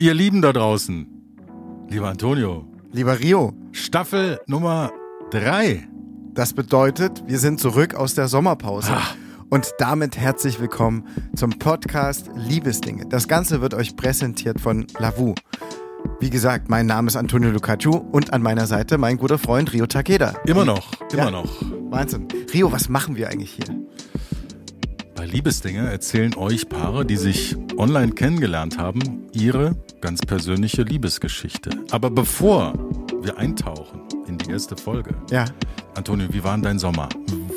Ihr Lieben da draußen, lieber Antonio, Lieber Rio, Staffel Nummer drei. das bedeutet, wir sind zurück aus der Sommerpause. Ah. Und damit herzlich willkommen zum Podcast Liebesdinge. Das Ganze wird euch präsentiert von Lavu. Wie gesagt, mein Name ist Antonio Lucaccio und an meiner Seite mein guter Freund Rio Takeda. Immer noch, immer Ja. noch. Wahnsinn. Rio, was machen wir eigentlich hier? Bei Liebesdinge erzählen euch Paare, die sich online kennengelernt haben, ihre ganz persönliche Liebesgeschichte. Aber bevor wir eintauchen in die erste Folge, Ja, Antonio, wie war denn dein Sommer?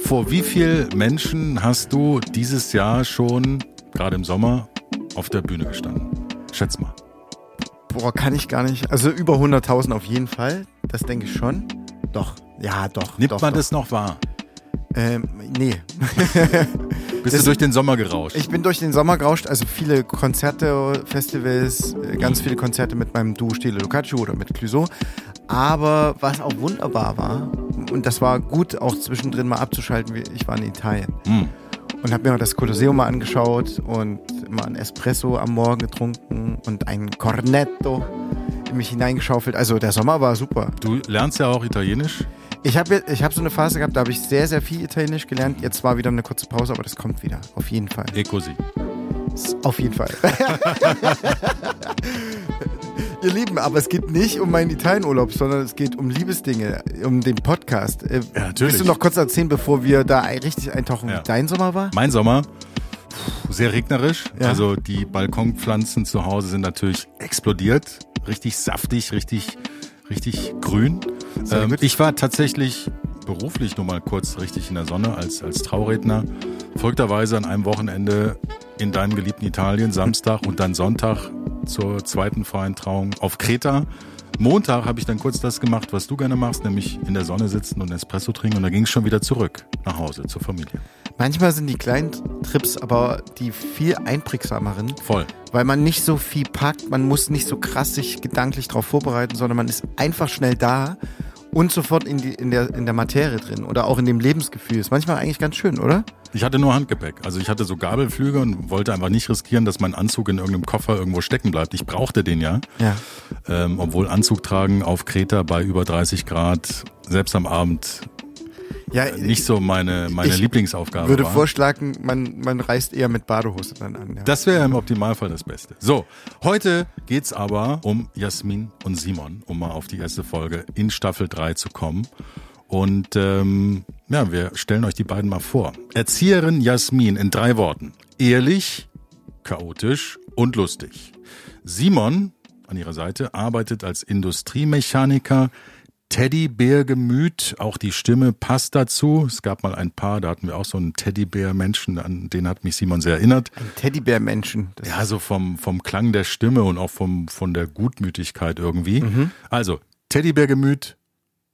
Vor wie vielen Menschen hast du dieses Jahr schon, gerade im Sommer, auf der Bühne gestanden? Schätz mal. boah, kann ich gar nicht. Also über 100.000 auf jeden Fall. Das denke ich schon. Doch, ja, doch. Nimmt doch, man doch. das noch wahr? Ähm, nee. Bist du durch den Sommer gerauscht? Ich bin durch den Sommer gerauscht, also viele Konzerte, Festivals, äh, ganz viele Konzerte mit meinem Duo Stile Lucaccio oder mit Clouseau. Aber was auch wunderbar war, und das war gut auch zwischendrin mal abzuschalten, ich war in Italien Hm. und habe mir das Colosseum mal angeschaut und mal ein Espresso am Morgen getrunken und ein Cornetto in mich hineingeschaufelt. Also der Sommer war super. Du lernst ja auch Italienisch. Ich habe ich hab so eine Phase gehabt, da habe ich sehr, sehr viel Italienisch gelernt. Jetzt war wieder eine kurze Pause, aber das kommt wieder. Auf jeden Fall. E così. Auf jeden Fall. Ihr Lieben, aber es geht nicht um meinen Italienurlaub, sondern es geht um Liebesdinge, um den Podcast. Äh, Ja, natürlich. Willst du noch kurz erzählen, bevor wir da richtig eintauchen, Ja. wie dein Sommer war? Mein Sommer, sehr regnerisch. Ja. Also die Balkonpflanzen zu Hause sind natürlich explodiert. Richtig saftig, richtig, richtig grün. Ähm, ich war tatsächlich beruflich nur mal kurz richtig in der Sonne als, als Trauredner. Verrückterweise an einem Wochenende in deinem geliebten Italien, Samstag und dann Sonntag zur zweiten freien Trauung auf Kreta. Montag habe ich dann kurz das gemacht, was du gerne machst, nämlich in der Sonne sitzen und Espresso trinken. Und dann ging es schon wieder zurück nach Hause zur Familie. Manchmal sind die kleinen Trips aber die viel einprägsameren, Voll. weil man nicht so viel packt, man muss nicht so krass sich gedanklich darauf vorbereiten, sondern man ist einfach schnell da und sofort in, die, in, der, in der Materie drin oder auch in dem Lebensgefühl. Ist manchmal eigentlich ganz schön, oder? Ich hatte nur Handgepäck. Also ich hatte so Gabelflüge und wollte einfach nicht riskieren, dass mein Anzug in irgendeinem Koffer irgendwo stecken bleibt. Ich brauchte den ja. Ja. Ähm, obwohl Anzug tragen auf Kreta bei über 30 Grad, selbst am Abend, Ja, nicht so meine, meine Ich Lieblingsaufgabe würde war. vorschlagen, man, man reist eher mit Badehose dann an. Ja. Das wäre im Optimalfall das Beste. So, heute geht's aber um Jasmin und Simon, um mal auf die erste Folge in Staffel 3 zu kommen. Und ähm, ja, wir stellen euch die beiden mal vor. Erzieherin Jasmin in drei Worten. Ehrlich, chaotisch und lustig. Simon an ihrer Seite arbeitet als Industriemechaniker, Teddybär-Gemüt, auch die Stimme passt dazu. Es gab mal ein paar, da hatten wir auch so einen Teddybär-Menschen, an den hat mich Simon sehr erinnert. Ein Teddybär-Menschen. Ja, so vom, vom Klang der Stimme und auch vom, von der Gutmütigkeit irgendwie. Also, Teddybär-Gemüt,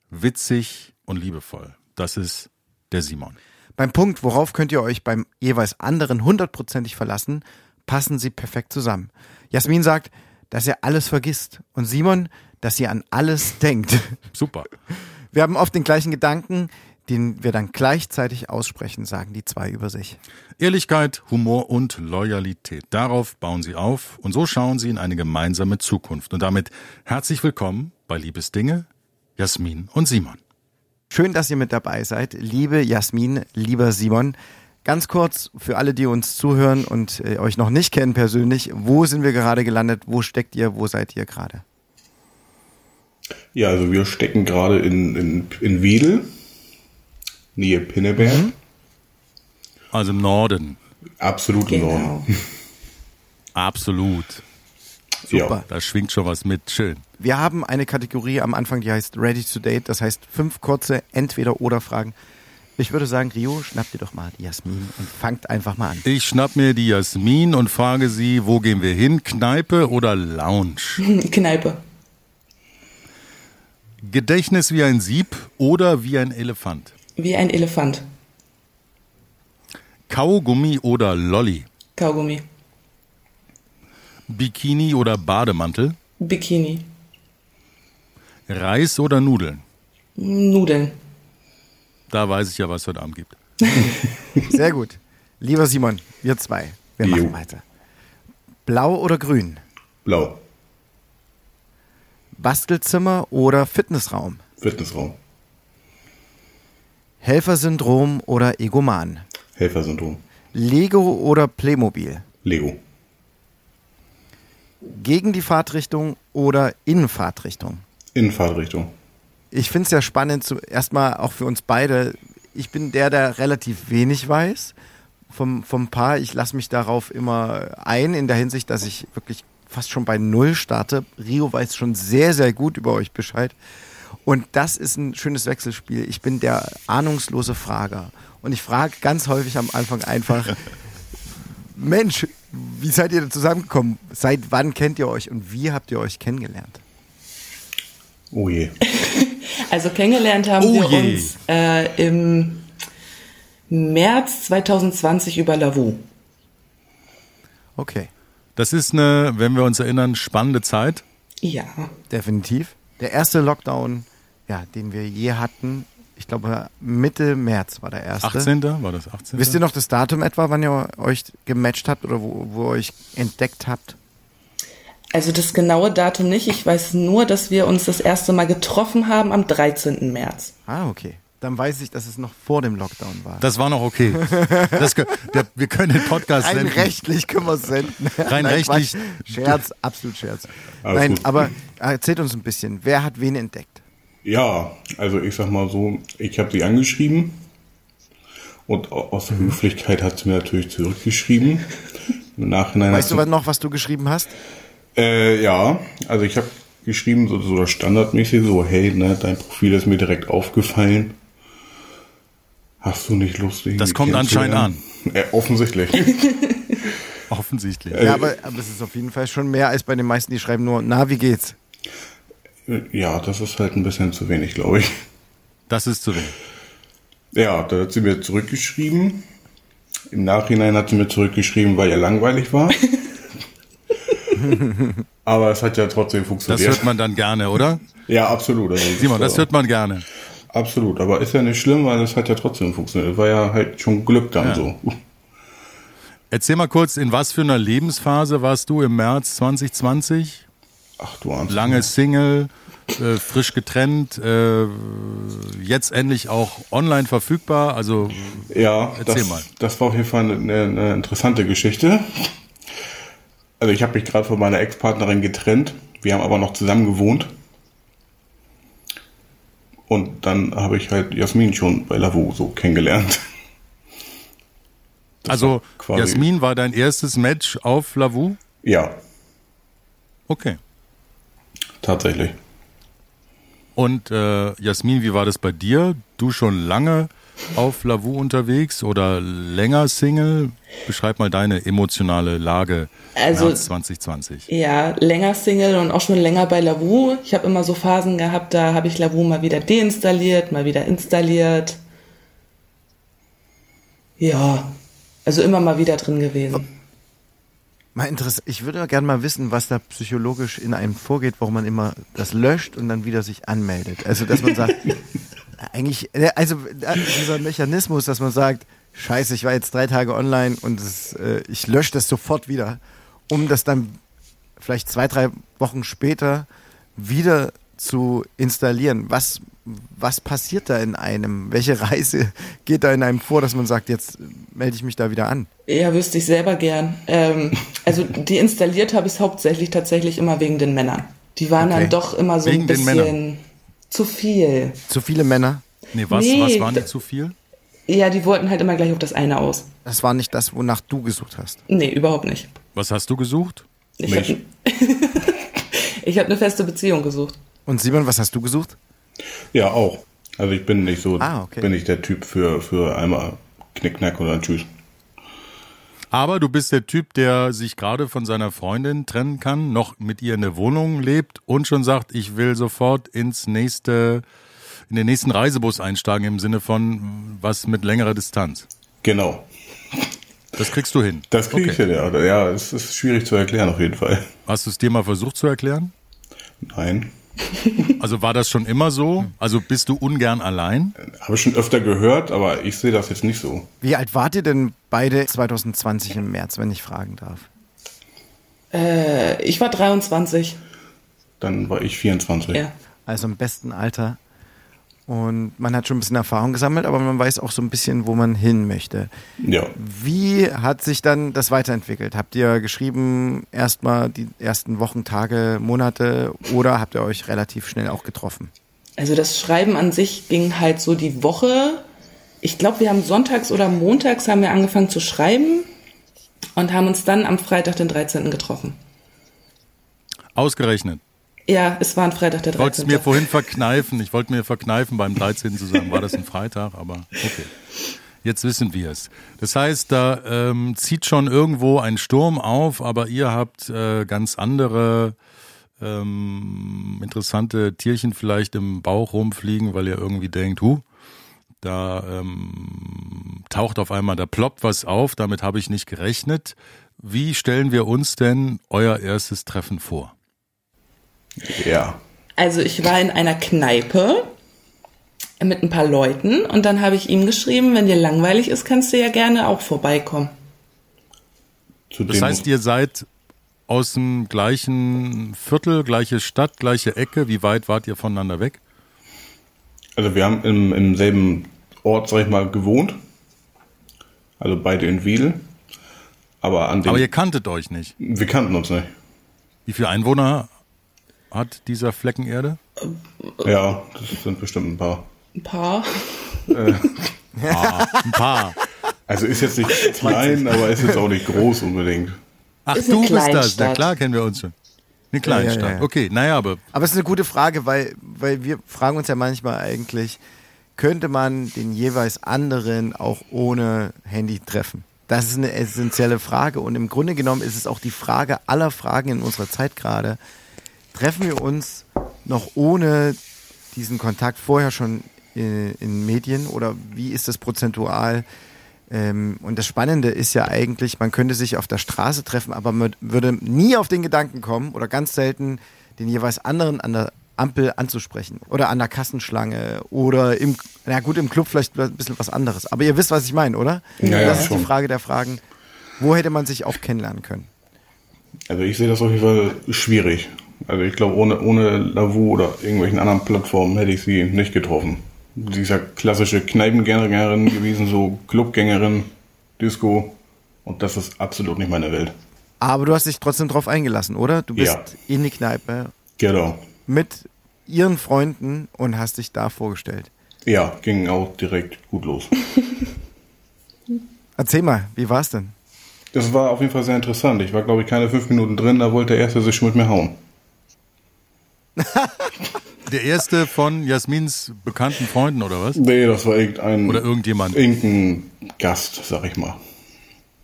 witzig und liebevoll. Das ist der Simon. Beim Punkt, worauf könnt ihr euch beim jeweils anderen hundertprozentig verlassen, passen sie perfekt zusammen. Jasmin sagt, dass er alles vergisst und Simon, dass sie an alles denkt. Super. Wir haben oft den gleichen Gedanken, den wir dann gleichzeitig aussprechen, sagen die zwei über sich. Ehrlichkeit, Humor und Loyalität. Darauf bauen sie auf und so schauen sie in eine gemeinsame Zukunft. Und damit herzlich willkommen bei Liebesdinge, Jasmin und Simon. Schön, dass ihr mit dabei seid, liebe Jasmin, lieber Simon. Ganz kurz für alle, die uns zuhören und äh, euch noch nicht kennen persönlich, wo sind wir gerade gelandet? Wo steckt ihr? Wo seid ihr gerade? Ja, also wir stecken gerade in, in, in Wedel, Nähe Pinneberg. Also im Norden. Absolut im Genau. Norden. Absolut. Super. Da schwingt schon was mit. Schön. Wir haben eine Kategorie am Anfang, die heißt Ready to Date. Das heißt fünf kurze Entweder-Oder-Fragen. Ich würde sagen, Rio, schnapp dir doch mal die Jasmin und fangt einfach mal an. Ich schnapp mir die Jasmin und frage sie, wo gehen wir hin? Kneipe oder Lounge? Kneipe. Gedächtnis wie ein Sieb oder wie ein Elefant? Wie ein Elefant. Kaugummi oder Lolli? Kaugummi. Bikini oder Bademantel? Bikini. Reis oder Nudeln? Nudeln. Da weiß ich ja, was es heute Abend gibt. Sehr gut. Lieber Simon, wir zwei, wir Jo. machen weiter. Blau oder grün? Blau. Bastelzimmer oder Fitnessraum? Fitnessraum. Helfersyndrom oder Egoman? Helfersyndrom. Lego oder Playmobil? Lego. Gegen die Fahrtrichtung oder in Fahrtrichtung? Innenfahrtrichtung. Ich finde es ja spannend, zu, erstmal auch für uns beide. Ich bin der, der relativ wenig weiß vom, vom Paar. Ich lasse mich darauf immer ein, in der Hinsicht, dass ich wirklich fast schon bei Null starte. Rio weiß schon sehr, sehr gut über euch Bescheid. Und das ist ein schönes Wechselspiel. Ich bin der ahnungslose Frager. Und ich frage ganz häufig am Anfang einfach, Mensch, wie seid ihr da zusammengekommen? Seit wann kennt ihr euch und wie habt ihr euch kennengelernt? Oh je. Also kennengelernt haben Oh wir je. uns äh, im März 2020 über Lavu. Okay, Das ist eine, wenn wir uns erinnern, spannende Zeit. Ja. definitiv. Der erste Lockdown, ja, den wir je hatten, ich glaube Mitte März war der erste. 18. war das 18. Wisst ihr noch das Datum etwa, wann ihr euch gematcht habt oder wo, wo ihr euch entdeckt habt? Also das genaue Datum nicht. Ich weiß nur, dass wir uns das erste Mal getroffen haben am 13. März. Ah, okay. Dann weiß ich, dass es noch vor dem Lockdown war. Das war noch okay. Das, der, wir können den Podcast Rein senden. rechtlich können wir es senden. Rein Nein, rechtlich- Quatsch. Scherz, absolut Scherz. Alles Nein, gut. aber erzählt uns ein bisschen, wer hat wen entdeckt? Ja, also ich sag mal so, ich habe sie angeschrieben und au- aus. Höflichkeit hat sie mir natürlich zurückgeschrieben. Im Nachhinein Weißt du was noch, was du geschrieben hast? äh, ja, also ich habe geschrieben so, so standardmäßig so, hey, ne, dein Profil ist mir direkt aufgefallen. Hast du nicht Lust, irgendwie Das kommt kennenzulernen? Äh, offensichtlich. Offensichtlich. Äh, ja, aber, aber es ist auf jeden Fall schon mehr als bei den meisten, die schreiben nur, na, wie geht's? ja, das ist halt ein bisschen zu wenig, glaube ich. Das ist zu wenig. Ja, da hat sie mir zurückgeschrieben. Im Nachhinein hat sie mir zurückgeschrieben, weil ihr langweilig war. Aber es hat ja trotzdem Das funktioniert. hört man dann gerne, oder? ja, absolut. Also, Simon, das hört man gerne. Absolut, aber ist ja nicht schlimm, weil es hat ja trotzdem funktioniert. War ja halt schon Glück dann Ja. so. Erzähl mal kurz, in was für einer Lebensphase warst du im März 2020? Ach du Arzt. Lange Single, äh, frisch getrennt, äh, jetzt endlich auch online verfügbar. Also Ja, Erzähl das, mal. das war auf jeden Fall eine, eine interessante Geschichte. Also ich habe mich gerade von meiner Ex-Partnerin getrennt. Wir haben aber noch zusammen gewohnt. Und dann habe ich halt Jasmin schon bei Lavu so kennengelernt. Das also war Jasmin war dein erstes Match auf Lavu? Ja, Okay. tatsächlich. Und äh, Jasmin, wie war das bei dir? Du schon lange auf Lavu unterwegs oder länger Single? Beschreib mal deine emotionale Lage Also- März 2020. Ja, länger Single und auch schon länger bei Lavu. Ich habe immer so Phasen gehabt, da habe ich Lavu mal wieder deinstalliert, mal wieder installiert. Ja, also immer mal wieder drin gewesen. Mal interessant. Ich würde ja gerne mal wissen, was da psychologisch in einem vorgeht, warum man immer das löscht und dann wieder sich anmeldet. Also, dass man sagt, eigentlich, äh, also äh, dieser Mechanismus, dass man sagt, scheiße, ich war jetzt drei Tage online und es, äh, ich lösche das sofort wieder, um das dann vielleicht zwei, drei Wochen später wieder zu installieren. Was, was passiert da in einem? Welche Reise geht da in einem vor, dass man sagt, jetzt melde ich mich da wieder an? Ja, wüsste ich selber gern. Ähm, also deinstalliert habe ich es hauptsächlich tatsächlich immer wegen den Männern. Die waren Okay. dann doch immer so Wegen ein den bisschen Männern. Zu viel. Zu viele Männer? Nee, was, Nee, was waren da- dir zu viel? Ja, die wollten halt immer gleich auf das eine aus. Das war nicht das, wonach du gesucht hast. Nee, überhaupt nicht. Was hast du gesucht? Ich Mich. habe ich hab eine feste Beziehung gesucht. Und Simon, was hast du gesucht? Ja, auch. Also ich bin nicht so, Ah, okay. bin nicht der Typ für, für einmal Knickknack oder ein Tschüss. Aber du bist der Typ, der sich gerade von seiner Freundin trennen kann, noch mit ihr in der Wohnung lebt und schon sagt, ich will sofort ins nächste, in den nächsten Reisebus einsteigen im Sinne von was mit längerer Distanz. Genau. Das kriegst du hin. Das kriege ich Okay. hin, ja. Ja, es ist schwierig zu erklären auf jeden Fall. Hast du es dir mal versucht zu erklären? Nein. Also war das schon immer so? Also bist du ungern allein? Habe ich schon öfter gehört, aber ich sehe das jetzt nicht so. Wie alt wart ihr denn beide 2020 im März, wenn ich fragen darf? Äh, ich war 23. Dann war ich 24. Ja. Also im besten Alter. Und man hat schon ein bisschen Erfahrung gesammelt, aber man weiß auch so ein bisschen, wo man hin möchte. Ja. Wie hat sich dann das weiterentwickelt? Habt ihr geschrieben erstmal die ersten Wochen, Tage, Monate oder habt ihr euch relativ schnell auch getroffen? Also das Schreiben an sich ging halt so die Woche. Ich glaube, wir haben sonntags oder montags haben wir angefangen zu schreiben und haben uns dann am Freitag, den 13. getroffen. Ausgerechnet. Ja, es war ein Freitag, der Ich wollte es 13. mir vorhin verkneifen. Ich wollte mir verkneifen, beim 13. zu sagen, war das ein Freitag, aber okay. Jetzt wissen wir es. Das heißt, da ähm, zieht schon irgendwo ein Sturm auf, aber ihr habt äh, ganz andere ähm, interessante Tierchen vielleicht im Bauch rumfliegen, weil ihr irgendwie denkt, hu, da ähm, taucht auf einmal, da ploppt was auf, damit habe ich nicht gerechnet. Wie stellen wir uns denn euer erstes Treffen vor? Ja. Also ich war in einer Kneipe mit ein paar Leuten und dann habe ich ihm geschrieben, wenn dir langweilig ist, kannst du ja gerne auch vorbeikommen. Zu Das heißt, ihr seid aus dem gleichen Viertel, gleiche Stadt, gleiche Ecke. Wie weit wart ihr voneinander weg? Also wir haben im, im selben Ort, sag ich mal, gewohnt. Also beide in Wedel. Aber an dem, Aber ihr kanntet euch nicht. wir kannten uns nicht. Wie viele Einwohner hat dieser Flecken Erde? Ja, das sind bestimmt ein paar. Ein paar. Ah, ein paar. Also ist jetzt nicht klein, aber ist jetzt auch nicht groß unbedingt. Ach, Ist du bist das. Na klar, kennen wir uns schon. Eine Kleinstadt. ja, ja. Okay, naja, aber Aber es ist eine gute Frage, weil, weil wir fragen uns ja manchmal eigentlich, könnte man den jeweils anderen auch ohne Handy treffen? Das ist eine essentielle Frage und im Grunde genommen ist es auch die Frage aller Fragen in unserer Zeit gerade. Treffen wir uns noch ohne diesen Kontakt vorher schon in, in Medien oder wie ist das prozentual? Ähm, und das Spannende ist ja eigentlich, man könnte sich auf der Straße treffen, aber man würde nie auf den Gedanken kommen oder ganz selten den jeweils anderen an der Ampel anzusprechen oder an der Kassenschlange oder im, na gut, im Club vielleicht ein bisschen was anderes. Aber ihr wisst, was ich meine, oder? Ja, ja, das ist schon. die Frage der Fragen. Wo hätte man sich auch kennenlernen können? Also ich sehe das auf jeden Fall schwierig. Also ich glaube, ohne, ohne Lavu oder irgendwelchen anderen Plattformen hätte ich sie nicht getroffen. Sie ist ja klassische Kneipengängerin gewesen, so Clubgängerin, Disco. Und das ist absolut nicht meine Welt. Aber du hast dich trotzdem drauf eingelassen, oder? Du bist Ja. in die Kneipe Genau. mit ihren Freunden und hast dich da vorgestellt. Ja, ging auch direkt gut los. Erzähl mal, wie war's denn? Das war auf jeden Fall sehr interessant. Ich war, glaube ich, keine fünf Minuten drin, da wollte der Erste sich schon mit mir hauen. der erste von Jasmins bekannten Freunden oder was? Nee, das war irgendein, Oder irgendjemand. irgendein Gast, sag ich mal.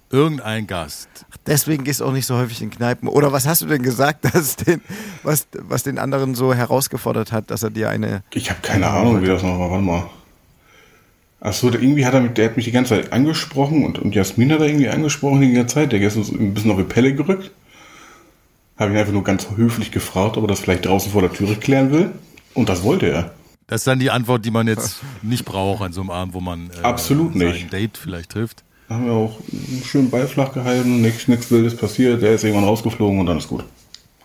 Irgendein Gast. Deswegen gehst du auch nicht so häufig in Kneipen. Oder was hast du denn gesagt, dass den, was, was den anderen so herausgefordert hat, dass er dir eine. Ich habe keine Ahnung, wie das noch war. Warte mal. Achso, der, irgendwie hat er mich, der hat mich die ganze Zeit angesprochen und, und Jasmin hat er irgendwie angesprochen die ganze Zeit. Der ist uns ein bisschen auf die Pelle gerückt. Habe ihn einfach nur ganz höflich gefragt, ob er das vielleicht draußen vor der Türe klären will. Und das wollte er. Das ist dann die Antwort, die man jetzt nicht braucht an so einem Abend, wo man äh, Absolut nicht. Date vielleicht trifft. Da haben wir auch einen schönen Ball flach gehalten, nichts, nichts Wildes passiert. Der ist irgendwann rausgeflogen und dann ist gut.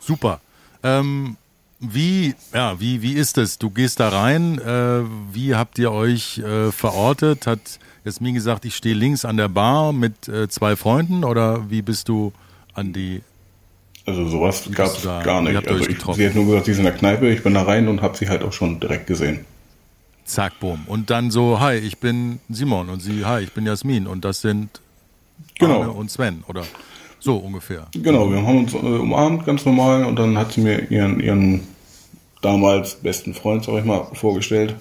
Super. Ähm, wie, ja, wie, wie ist es? Du gehst da rein. Äh, wie habt ihr euch äh, verortet? Hat Jasmin gesagt, ich stehe links an der Bar mit äh, zwei Freunden oder wie bist du an die? Also sowas gab es gar nicht. Also ich, getroffen? sie hat nur gesagt, sie ist in der Kneipe. Ich bin da rein und habe sie halt auch schon direkt gesehen. Zack, boom. Und dann so, hi, ich bin Simon und sie, hi, ich bin Jasmin und das sind Genau. Arne und Sven oder so ungefähr. Genau, wir haben uns äh, umarmt, ganz normal, und dann hat sie mir ihren, ihren damals besten Freund, sag ich mal, vorgestellt.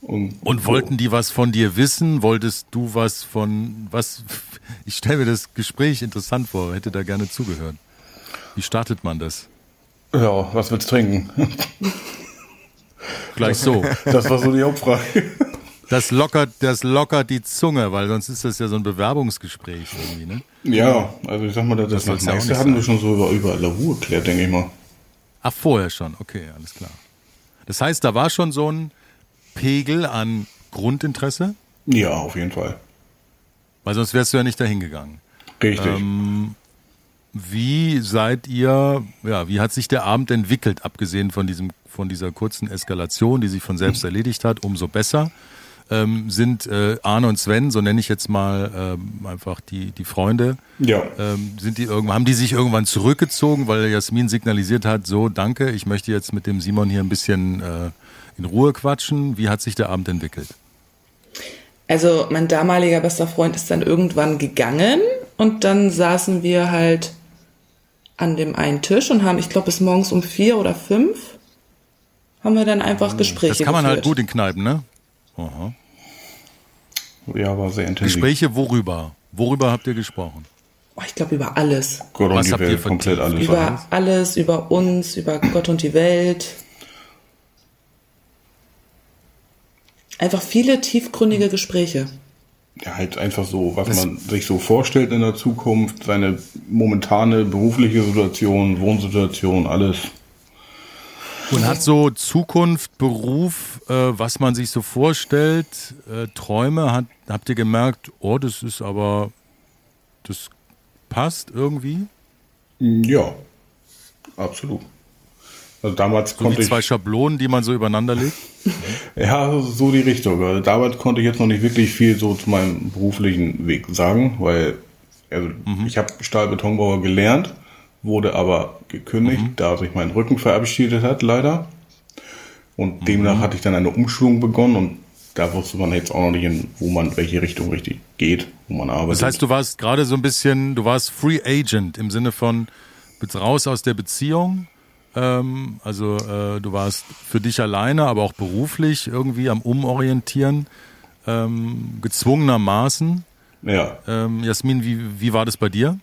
Und, Und wollten die was von dir wissen? Wolltest du was von was? Ich stelle mir das Gespräch interessant vor, hätte da gerne zugehört. Wie startet man das? Ja, was willst du trinken? Gleich so. Das war so die Hauptfrage. Das lockert, das lockert die Zunge, weil sonst ist das ja so ein Bewerbungsgespräch irgendwie, ne? Ja, also ich sag mal, das, das, ja auch meiste nicht hatten wir schon so über, über Lavu erklärt, denke ich mal. Ach, vorher schon, okay, alles klar. Das heißt, da war schon so ein Pegel an Grundinteresse, Ja, auf jeden Fall. weil sonst wärst du ja nicht dahin gegangen. Richtig. Ähm, wie seid ihr, ja, wie hat sich der Abend entwickelt, abgesehen von diesem, von dieser kurzen Eskalation, die sich von selbst erledigt hat, umso besser. Ähm, sind äh, Arne und Sven, so nenne ich jetzt mal ähm, einfach die, die Freunde, Ja. ähm, sind die irgendwann, haben die sich irgendwann zurückgezogen, weil Jasmin signalisiert hat, so danke, ich möchte jetzt mit dem Simon hier ein bisschen äh, in Ruhe quatschen. Wie hat sich der Abend entwickelt? Also mein damaliger bester Freund ist dann irgendwann gegangen und dann saßen wir halt an dem einen Tisch und haben, ich glaube, bis morgens um vier oder fünf haben wir dann einfach Gespräche Das kann man halt geführt. gut in Kneipen, ne? Aha. Ja, war sehr intensiv. Gespräche worüber? Worüber habt ihr gesprochen? Oh, ich glaube über alles. Gott Was und habt die ihr Welt, von komplett alles. Über alles, über uns, über Gott und die Welt. Einfach viele tiefgründige Gespräche. Ja, halt einfach so, was man sich so vorstellt in der Zukunft, seine momentane berufliche Situation, Wohnsituation, alles. Und hat so Zukunft, Beruf, äh, was man sich so vorstellt, äh, Träume, hat, habt ihr gemerkt, oh, das ist aber, das passt irgendwie? Ja, absolut. Also damals So konnte wie ich, zwei Schablonen, die man so übereinander legt? ja, so die Richtung. Also damals konnte ich jetzt noch nicht wirklich viel so zu meinem beruflichen Weg sagen, weil also ich habe Stahlbetonbauer gelernt, wurde aber gekündigt, da sich mein Rücken verabschiedet hat, leider. Und demnach hatte ich dann eine Umschulung begonnen und da wusste man jetzt auch noch nicht, in, wo man, welche Richtung richtig geht, wo man arbeitet. Das heißt, du warst gerade so ein bisschen, du warst Free Agent im Sinne von bist raus aus der Beziehung. Ähm, also äh, du warst für dich alleine, aber auch beruflich irgendwie am Umorientieren, ähm, gezwungenermaßen. ja, Ähm, Jasmin, wie, wie war das bei dir?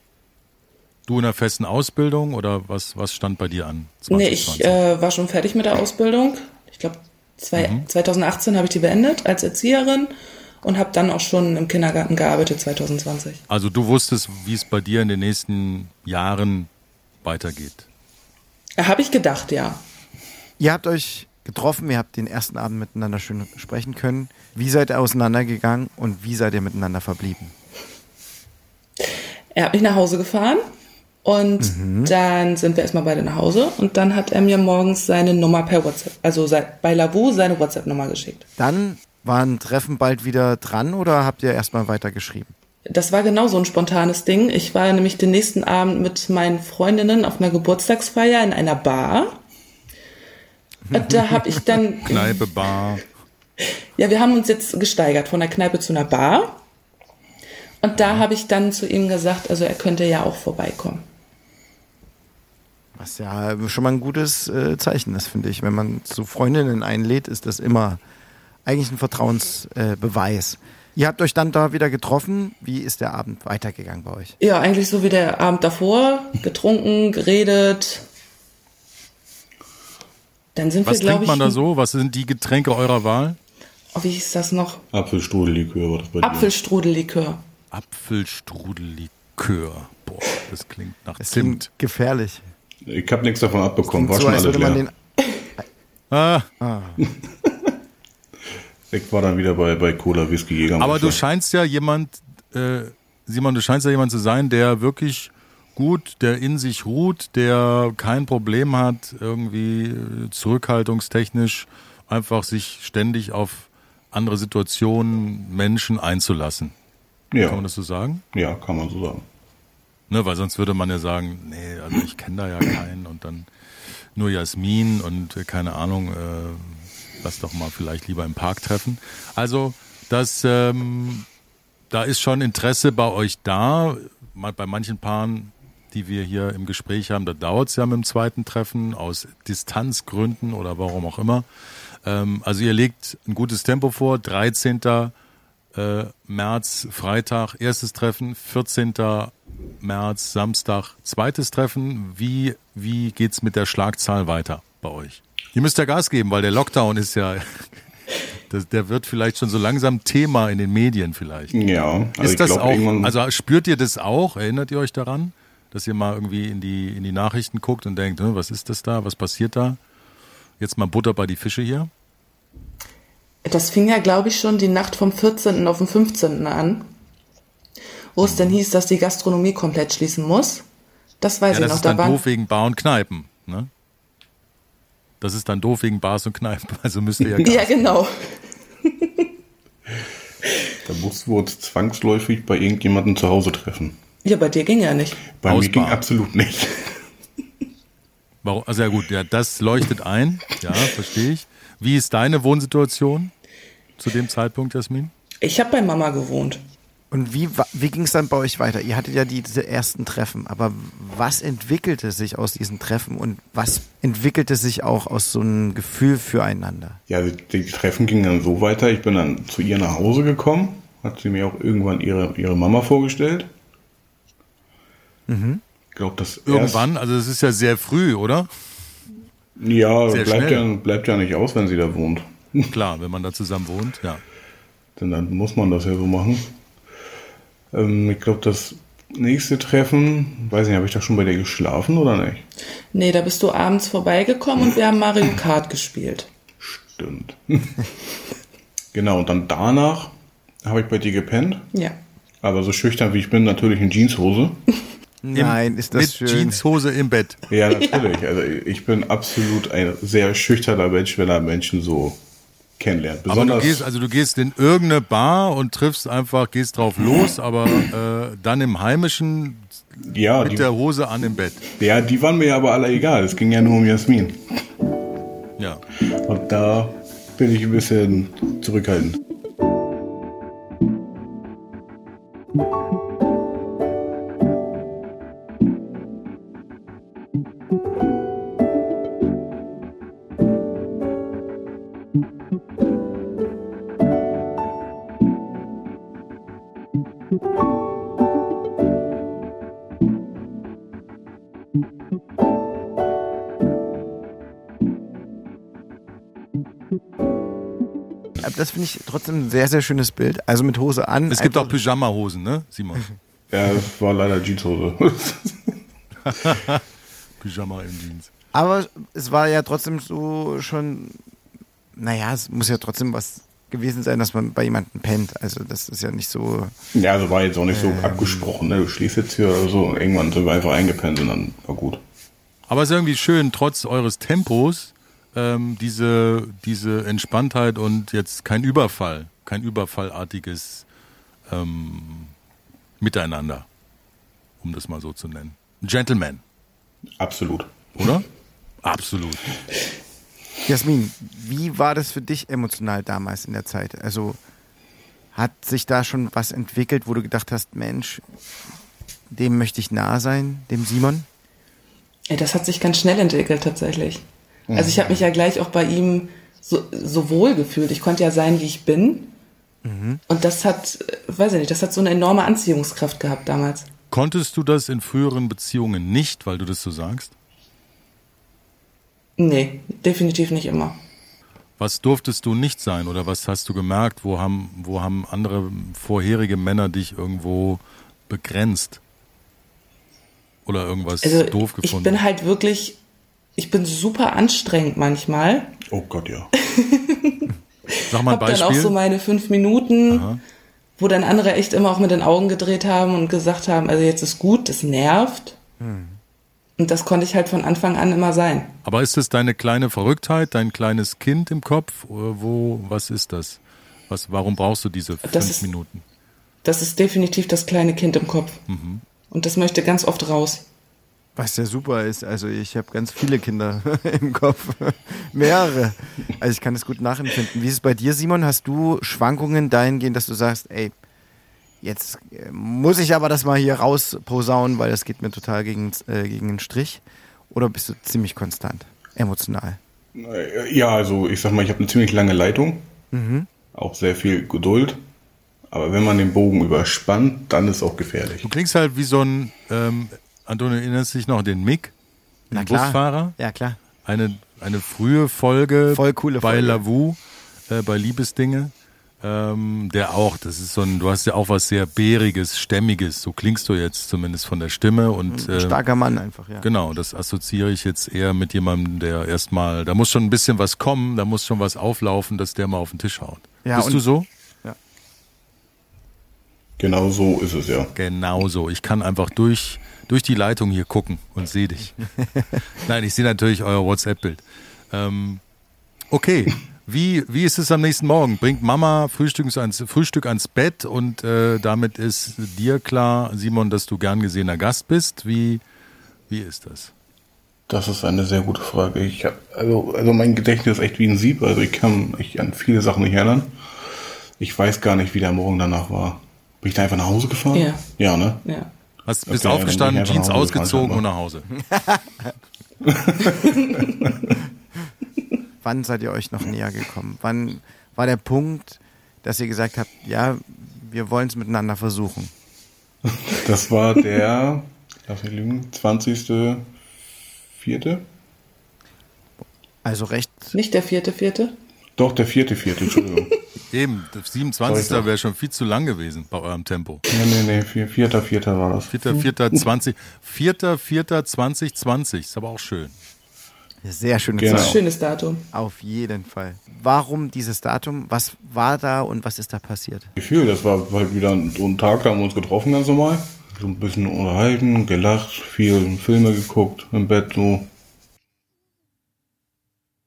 Du in einer festen Ausbildung oder was, was stand bei dir an? Nee, ich äh, war schon fertig mit der Ausbildung. Ich glaube, zwei, 2018 habe ich die beendet als Erzieherin und habe dann auch schon im Kindergarten gearbeitet 2020. also du wusstest, wie es bei dir in den nächsten Jahren weitergeht. Äh, Habe ich gedacht, ja. Ihr habt euch getroffen, ihr habt den ersten Abend miteinander schön sprechen können. Wie seid ihr auseinandergegangen und wie seid ihr miteinander verblieben? Er hat mich nach Hause gefahren und dann sind wir erstmal beide nach Hause und dann hat er mir morgens seine Nummer per WhatsApp, also bei Lavu seine WhatsApp-Nummer geschickt. Dann waren Treffen bald wieder dran oder habt ihr erstmal weiter geschrieben? Das war genau so ein spontanes Ding. Ich war nämlich den nächsten Abend mit meinen Freundinnen auf einer Geburtstagsfeier in einer Bar. Und da habe ich dann, Kneipe, Bar. ja, wir haben uns jetzt gesteigert von der Kneipe zu einer Bar. Und da habe ich dann zu ihm gesagt, also er könnte ja auch vorbeikommen. Was ja schon mal ein gutes äh, Zeichen ist, finde ich. Wenn man zu Freundinnen einlädt, ist das immer eigentlich ein Vertrauensbeweis. Äh. Ihr habt euch dann da wieder getroffen. Wie ist der Abend weitergegangen bei euch? Ja, eigentlich so wie der Abend davor, getrunken, geredet. Dann sind Was wir, glaube trinkt ich, man da so? Was sind die Getränke eurer Wahl? oh, wie hieß das noch? Apfelstrudellikör war das bei dir. Apfelstrudellikör. Apfelstrudellikör. Boah, das klingt nach Das Zimt. klingt gefährlich. Ich habe nichts davon abbekommen, war so, schon alles leer. den. Ah, Ich war dann wieder bei, bei Cola, Whisky, Jäger. aber du scheinst ja jemand, äh, Simon, du scheinst ja jemand zu sein, der wirklich gut, der in sich ruht, der kein Problem hat, irgendwie äh, zurückhaltungstechnisch einfach sich ständig auf andere Situationen, Menschen einzulassen. ja, Kann man das so sagen? ja, kann man so sagen. Ne, weil sonst würde man ja sagen, nee, also ich kenne da ja keinen und dann nur Jasmin und äh, keine Ahnung, äh, lass doch mal vielleicht lieber im Park treffen. Also das, ähm, da ist schon Interesse bei euch da. Bei manchen Paaren, die wir hier im Gespräch haben, da dauert es ja mit dem zweiten Treffen aus Distanzgründen oder warum auch immer. Ähm, also ihr legt ein gutes Tempo vor, 13. Äh, März, Freitag, erstes Treffen, 14. März, Samstag, zweites Treffen. Wie, wie geht's mit der Schlagzahl weiter bei euch? Ihr müsst ja Gas geben, weil der Lockdown ist ja, das, der wird vielleicht schon so langsam Thema in den Medien vielleicht. Ja, also ist das glaub, auch, also spürt ihr das auch? Erinnert ihr euch daran, dass ihr mal irgendwie in die, in die Nachrichten guckt und denkt, hm, was ist das da, was passiert da? Jetzt mal Butter bei die Fische hier. Das fing ja, glaube ich, schon die Nacht vom 14. auf den 15. an, wo es dann hieß, dass die Gastronomie komplett schließen muss, Das weiß Ja, ich das noch. ist Da dann waren, doof wegen Bar und Kneipen, ne? Das ist dann doof wegen Bars und Kneipen, also müsst ihr ja gar ja, genau. Da mussten wir uns zwangsläufig bei irgendjemandem zu Hause treffen. Ja, bei dir ging ja nicht. Bei mir Hausbar. ging absolut nicht. Warum? Also ja gut, ja, das leuchtet ein, ja, verstehe ich. Wie ist deine Wohnsituation zu dem Zeitpunkt, Jasmin? Ich habe bei Mama gewohnt. Und wie, wie ging es dann bei euch weiter? Ihr hattet ja die, diese ersten Treffen, aber was entwickelte sich aus diesen Treffen und was entwickelte sich auch aus so einem Gefühl füreinander? Ja, die, die Treffen gingen dann so weiter. Ich bin dann zu ihr nach Hause gekommen, hat sie mir auch irgendwann ihre, ihre Mama vorgestellt. Ich glaube, das Irgendwann, also es ist ja sehr früh, oder? Ja, Sehr bleibt schnell. ja, bleibt ja nicht aus, wenn sie da wohnt. Klar, wenn man da zusammen wohnt, ja. Denn dann muss man das ja so machen. Ähm, ich glaube, das nächste Treffen, weiß nicht, habe ich da schon bei dir geschlafen oder nicht? Nee, da bist du abends vorbeigekommen und wir haben Mario Kart gespielt. Stimmt. genau, und dann danach habe ich bei dir gepennt. Ja. Aber so schüchtern wie ich bin, natürlich in Jeanshose. Nein, ist das Mit schön. Jeanshose im Bett. Ja, natürlich. Also ich bin absolut ein sehr schüchterner Mensch, wenn er Menschen so kennenlernt. Aber du Besonders gehst, also du gehst in irgendeine Bar und triffst einfach, gehst drauf los, aber äh, dann im Heimischen ja, mit die, der Hose an im Bett. ja, die waren mir aber alle egal. Es ging ja nur um Jasmin. Ja. Und da bin ich ein bisschen zurückhaltend. Das finde ich trotzdem ein sehr, sehr schönes Bild. Also mit Hose an. Es gibt auch Pyjama-Hosen, ne, Simon? Ja, es war leider Jeanshose. Pyjama im Jeans. Aber es war ja trotzdem so schon, naja, es muss ja trotzdem was gewesen sein, dass man bei jemandem pennt. Also das ist ja nicht so. ja, also war jetzt auch nicht so abgesprochen. Ne? Du schläfst jetzt hier oder so. Und irgendwann sind wir einfach eingepennt und dann war gut. Aber es ist irgendwie schön, trotz eures Tempos, ähm, diese, diese Entspanntheit und jetzt kein Überfall, kein überfallartiges ähm, Miteinander, um das mal so zu nennen. Gentleman, Absolut. oder? Absolut. Jasmin, wie war das für dich emotional damals in der Zeit? Also hat sich da schon was entwickelt, wo du gedacht hast, Mensch, dem möchte ich nah sein, dem Simon? Ey, das hat sich ganz schnell entwickelt tatsächlich. Also ich habe mich ja gleich auch bei ihm so, so wohl gefühlt. Ich konnte ja sein, wie ich bin. Und das hat, weiß ich nicht, das hat so eine enorme Anziehungskraft gehabt damals. Konntest du das in früheren Beziehungen nicht, weil du das so sagst? Nee, definitiv nicht immer. Was durftest du nicht sein oder was hast du gemerkt? Wo haben, wo haben andere vorherige Männer dich irgendwo begrenzt? Oder irgendwas Also doof ich gefunden? bin halt wirklich, ich bin super anstrengend manchmal. Oh Gott, ja. Sag mal ein Hab dann auch Beispiel. so meine fünf Minuten, wo dann andere echt immer auch mit den Augen gedreht haben und gesagt haben, also jetzt ist gut, das nervt. Hm. Und das konnte ich halt von Anfang an immer sein. Aber ist es deine kleine Verrücktheit, dein kleines Kind im Kopf? Oder wo, was ist das? Was, warum brauchst du diese fünf Das ist- Minuten? Das ist definitiv das kleine Kind im Kopf. Mhm. Und das möchte ganz oft raus. Was ja super ist, also ich habe ganz viele Kinder im Kopf. Mehrere. Also ich kann es gut nachempfinden. Wie ist es bei dir, Simon? Hast du Schwankungen dahingehend, dass du sagst, ey, jetzt äh, muss ich aber das mal hier rausposaunen, weil das geht mir total gegen, äh, gegen den Strich? Oder bist du ziemlich konstant, emotional? Äh, Ja, also ich sag mal, ich habe eine ziemlich lange Leitung. Mhm. Auch sehr viel Geduld. Aber wenn man den Bogen überspannt, dann ist auch gefährlich. Du klingst halt wie so ein, ähm, Antonio, erinnerst du dich noch, den Mick, den Na klar. Busfahrer? Ja, klar. Eine, eine frühe Folge Voll coole bei Folge. Lavu, äh, bei Liebesdinge. Ähm, der auch, das ist so ein, du hast ja auch was sehr Bäriges, Stämmiges, so klingst du jetzt zumindest von der Stimme und Ein äh, starker Mann einfach, ja. Genau, das assoziiere ich jetzt eher mit jemandem, der erstmal, da muss schon ein bisschen was kommen, da muss schon was auflaufen, dass der mal auf den Tisch haut. Ja, Bist du so? Genau so ist es ja. Genau so. Ich kann einfach durch, durch die Leitung hier gucken und sehe dich. Nein, ich sehe natürlich euer WhatsApp-Bild. Ähm, okay, wie, wie ist es am nächsten Morgen? Bringt Mama Frühstück ans, Frühstück ans Bett und äh, damit ist dir klar, Simon, dass du gern gesehener Gast bist? Wie, wie ist das? Das ist eine sehr gute Frage. Ich hab, also, also mein Gedächtnis ist echt wie ein Sieb, also ich kann mich an viele Sachen nicht erinnern. Ich weiß gar nicht, wie der Morgen danach war. Bin ich da einfach nach Hause gefahren? Ja. Ja, ne? Ja. Hast, bist Okay, aufgestanden, ich Jeans ausgezogen und nach Hause. Wann seid ihr euch noch näher gekommen? Wann war der Punkt, dass ihr gesagt habt, ja, wir wollen es miteinander versuchen? Das war der, lass mich lügen, 20. Vierte? Also recht, Nicht der vierte, vierte? Doch, der vierte, vierte, Entschuldigung. Eben, der 27. Sorry, wäre schon viel zu lang gewesen bei eurem Tempo. nee, nee, nee, vier, vierter, vierter war das. 4. 4. 20, 4. 4. 2020, ist aber auch schön. sehr schöne Genau. Zeit. Schönes Datum. Auf jeden Fall. Warum dieses Datum? Was war da und was ist da passiert? Gefühl, das war halt wieder so ein Tag, da haben wir uns getroffen ganz normal. So ein bisschen unterhalten, gelacht, viel Filme geguckt, im Bett so.